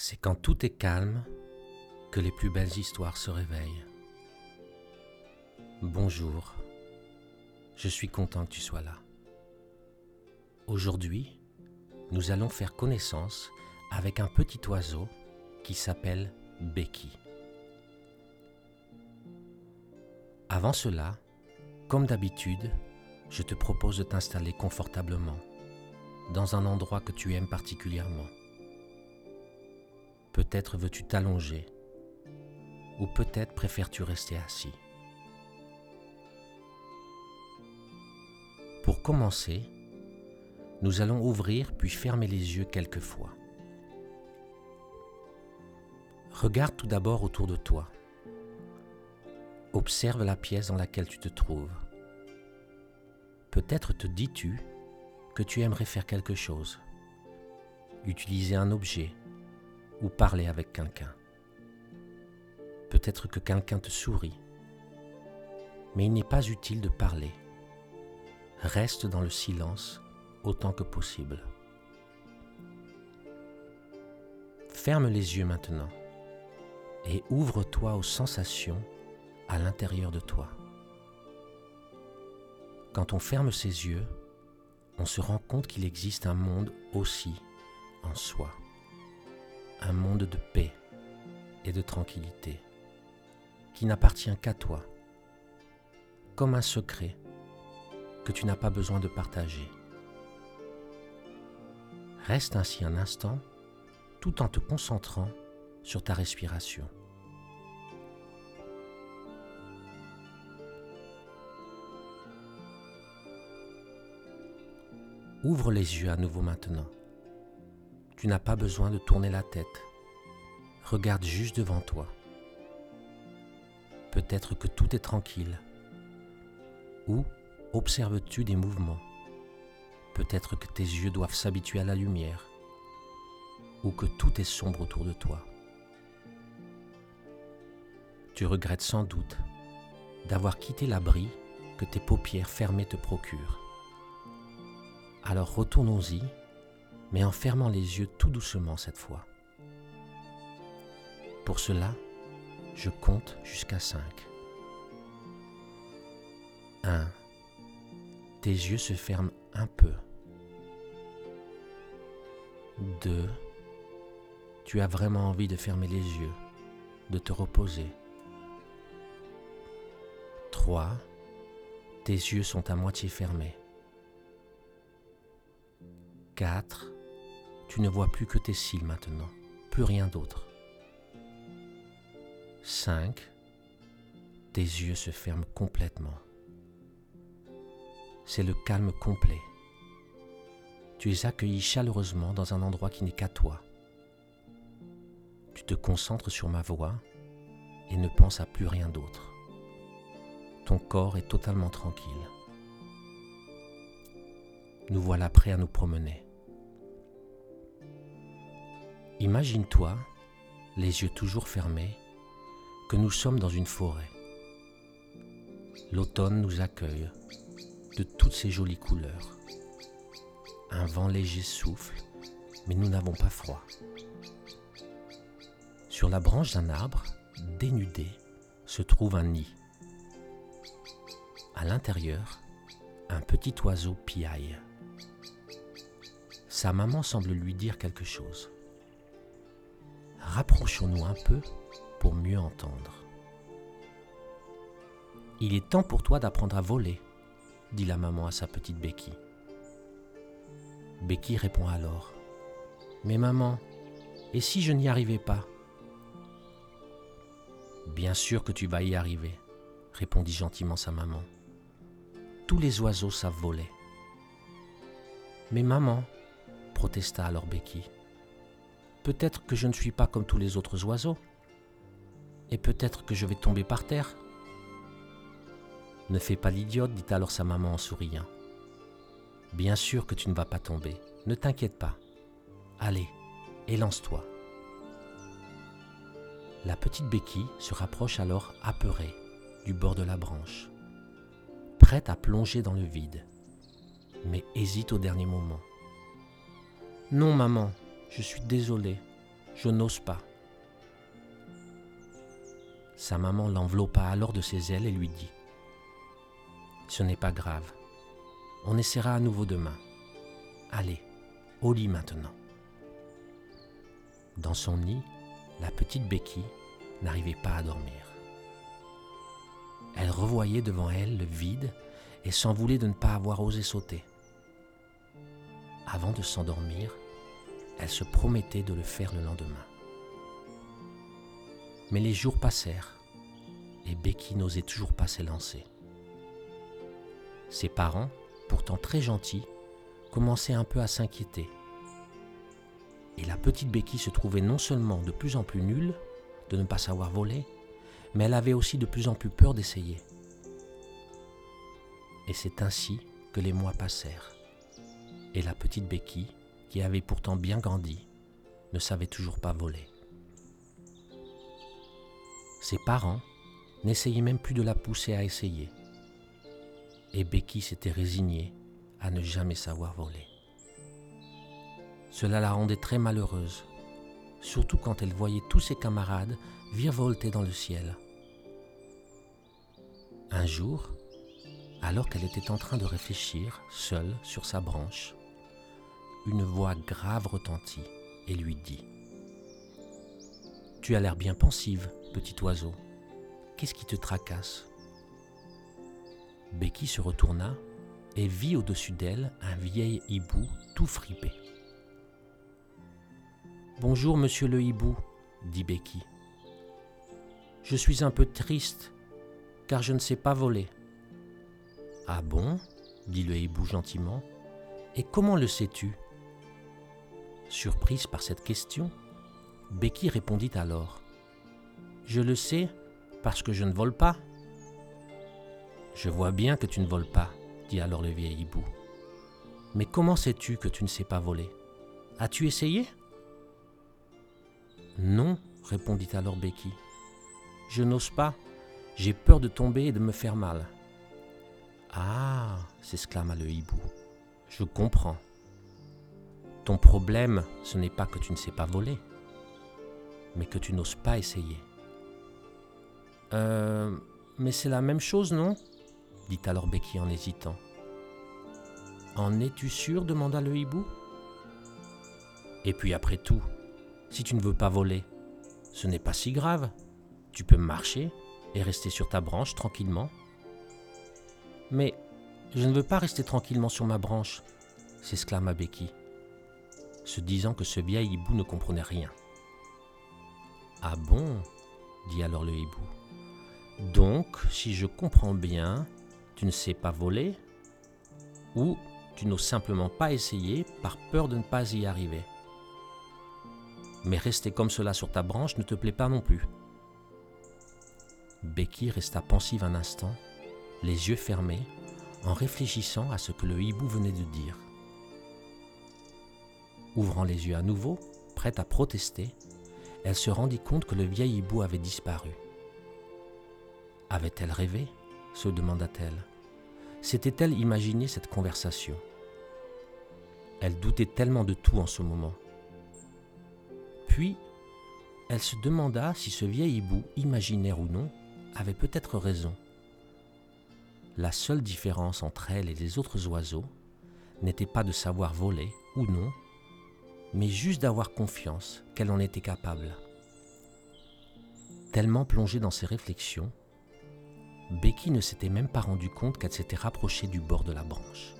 C'est quand tout est calme que les plus belles histoires se réveillent. Bonjour, je suis content que tu sois là. Aujourd'hui, nous allons faire connaissance avec un petit oiseau qui s'appelle Becky. Avant cela, comme d'habitude, je te propose de t'installer confortablement dans un endroit que tu aimes particulièrement. Peut-être veux-tu t'allonger, ou peut-être préfères-tu rester assis. Pour commencer, nous allons ouvrir puis fermer les yeux quelques fois. Regarde tout d'abord autour de toi. Observe la pièce dans laquelle tu te trouves. Peut-être te dis-tu que tu aimerais faire quelque chose, utiliser un objet ou parler avec quelqu'un. Peut-être que quelqu'un te sourit, mais il n'est pas utile de parler. Reste dans le silence autant que possible. Ferme les yeux maintenant et ouvre-toi aux sensations à l'intérieur de toi. Quand on ferme ses yeux, on se rend compte qu'il existe un monde aussi en soi un monde de paix et de tranquillité qui n'appartient qu'à toi, comme un secret que tu n'as pas besoin de partager. Reste ainsi un instant tout en te concentrant sur ta respiration. Ouvre les yeux à nouveau maintenant. Tu n'as pas besoin de tourner la tête. Regarde juste devant toi. Peut-être que tout est tranquille. Ou observes-tu des mouvements? Peut-être que tes yeux doivent s'habituer à la lumière. Ou que tout est sombre autour de toi. Tu regrettes sans doute d'avoir quitté l'abri que tes paupières fermées te procurent. Alors retournons-y mais en fermant les yeux tout doucement cette fois. Pour cela, je compte jusqu'à 5. 1. Tes yeux se ferment un peu. 2. Tu as vraiment envie de fermer les yeux, de te reposer. 3. Tes yeux sont à moitié fermés. 4. Tu ne vois plus que tes cils maintenant, plus rien d'autre. 5. Tes yeux se ferment complètement. C'est le calme complet. Tu es accueilli chaleureusement dans un endroit qui n'est qu'à toi. Tu te concentres sur ma voix et ne penses à plus rien d'autre. Ton corps est totalement tranquille. Nous voilà prêts à nous promener. Imagine-toi, les yeux toujours fermés, que nous sommes dans une forêt. L'automne nous accueille de toutes ces jolies couleurs. Un vent léger souffle, mais nous n'avons pas froid. Sur la branche d'un arbre, dénudé, se trouve un nid. À l'intérieur, un petit oiseau piaille. Sa maman semble lui dire quelque chose rapprochons-nous un peu pour mieux entendre. Il est temps pour toi d'apprendre à voler, dit la maman à sa petite Becky. Becky répond alors Mais maman, et si je n'y arrivais pas? Bien sûr que tu vas y arriver, répondit gentiment sa maman. Tous les oiseaux savent voler. Mais maman, protesta alors Becky, Peut-être que je ne suis pas comme tous les autres oiseaux. Et peut-être que je vais tomber par terre. Ne fais pas l'idiote, dit alors sa maman en souriant. Bien sûr que tu ne vas pas tomber, ne t'inquiète pas. Allez, élance-toi. La petite béquille se rapproche alors apeurée du bord de la branche, prête à plonger dans le vide, mais hésite au dernier moment. Non, maman, je suis désolé. Je n'ose pas. Sa maman l'enveloppa alors de ses ailes et lui dit Ce n'est pas grave. On essaiera à nouveau demain. Allez, au lit maintenant. Dans son nid, la petite Becky n'arrivait pas à dormir. Elle revoyait devant elle le vide et s'en voulait de ne pas avoir osé sauter. Avant de s'endormir, elle se promettait de le faire le lendemain. Mais les jours passèrent et Becky n'osait toujours pas s'élancer. Ses parents, pourtant très gentils, commençaient un peu à s'inquiéter. Et la petite Becky se trouvait non seulement de plus en plus nulle de ne pas savoir voler, mais elle avait aussi de plus en plus peur d'essayer. Et c'est ainsi que les mois passèrent. Et la petite Becky, qui avait pourtant bien grandi, ne savait toujours pas voler. Ses parents n'essayaient même plus de la pousser à essayer. Et Becky s'était résignée à ne jamais savoir voler. Cela la rendait très malheureuse, surtout quand elle voyait tous ses camarades virevolter dans le ciel. Un jour, alors qu'elle était en train de réfléchir, seule sur sa branche, une voix grave retentit et lui dit Tu as l'air bien pensive, petit oiseau. Qu'est-ce qui te tracasse? Becky se retourna et vit au-dessus d'elle un vieil hibou tout fripé. Bonjour, monsieur le hibou, dit Becky. Je suis un peu triste, car je ne sais pas voler. Ah bon? dit le hibou gentiment. Et comment le sais-tu? Surprise par cette question, Becky répondit alors Je le sais parce que je ne vole pas. Je vois bien que tu ne voles pas, dit alors le vieil hibou. Mais comment sais-tu que tu ne sais pas voler? As-tu essayé Non, répondit alors Becky. Je n'ose pas. J'ai peur de tomber et de me faire mal. Ah s'exclama le hibou. Je comprends. Ton problème, ce n'est pas que tu ne sais pas voler, mais que tu n'oses pas essayer. Euh, mais c'est la même chose, non? dit alors Becky en hésitant. En es-tu sûr? demanda le hibou. Et puis après tout, si tu ne veux pas voler, ce n'est pas si grave. Tu peux marcher et rester sur ta branche tranquillement. Mais je ne veux pas rester tranquillement sur ma branche, s'exclama Becky se disant que ce vieil hibou ne comprenait rien. Ah bon? dit alors le hibou. Donc, si je comprends bien, tu ne sais pas voler ou tu n'oses simplement pas essayer par peur de ne pas y arriver. Mais rester comme cela sur ta branche ne te plaît pas non plus. Becky resta pensive un instant, les yeux fermés, en réfléchissant à ce que le hibou venait de dire. Ouvrant les yeux à nouveau, prête à protester, elle se rendit compte que le vieil hibou avait disparu. Avait-elle rêvé? se demanda-t-elle. S'était-elle imaginé cette conversation? Elle doutait tellement de tout en ce moment. Puis, elle se demanda si ce vieil hibou, imaginaire ou non, avait peut-être raison. La seule différence entre elle et les autres oiseaux n'était pas de savoir voler ou non, mais juste d'avoir confiance qu'elle en était capable. Tellement plongée dans ses réflexions, Becky ne s'était même pas rendu compte qu'elle s'était rapprochée du bord de la branche.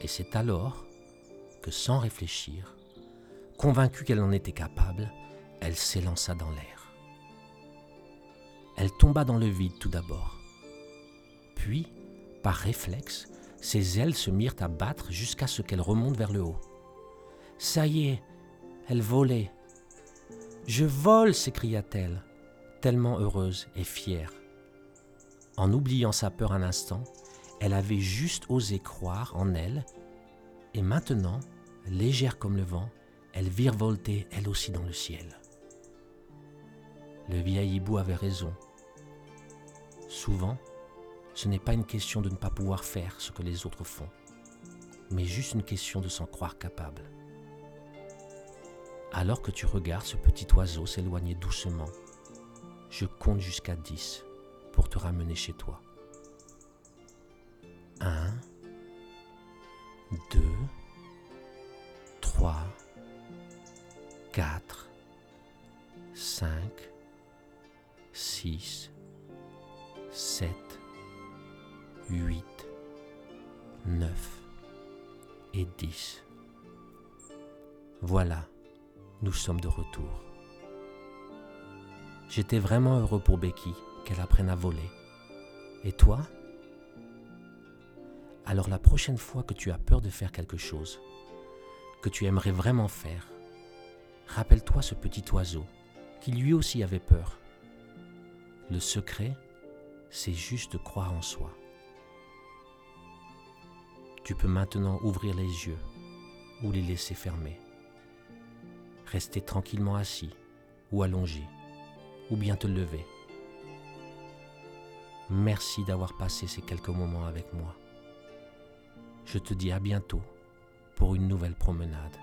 Et c'est alors que, sans réfléchir, convaincue qu'elle en était capable, elle s'élança dans l'air. Elle tomba dans le vide tout d'abord. Puis, par réflexe, ses ailes se mirent à battre jusqu'à ce qu'elle remonte vers le haut. Ça y est, elle volait. Je vole, s'écria-t-elle, tellement heureuse et fière. En oubliant sa peur un instant, elle avait juste osé croire en elle, et maintenant, légère comme le vent, elle virevoltait elle aussi dans le ciel. Le vieil hibou avait raison. Souvent, ce n'est pas une question de ne pas pouvoir faire ce que les autres font, mais juste une question de s'en croire capable. Alors que tu regardes ce petit oiseau s'éloigner doucement, je compte jusqu'à 10 pour te ramener chez toi. 1, 2, 3, 4, 5, 6, 7, 8, 9 et 10. Voilà, nous sommes de retour. J'étais vraiment heureux pour Becky qu'elle apprenne à voler. Et toi? Alors la prochaine fois que tu as peur de faire quelque chose, que tu aimerais vraiment faire, rappelle-toi ce petit oiseau qui lui aussi avait peur. Le secret, c'est juste de croire en soi. Tu peux maintenant ouvrir les yeux ou les laisser fermés. Rester tranquillement assis ou allongé, ou bien te lever. Merci d'avoir passé ces quelques moments avec moi. Je te dis à bientôt pour une nouvelle promenade.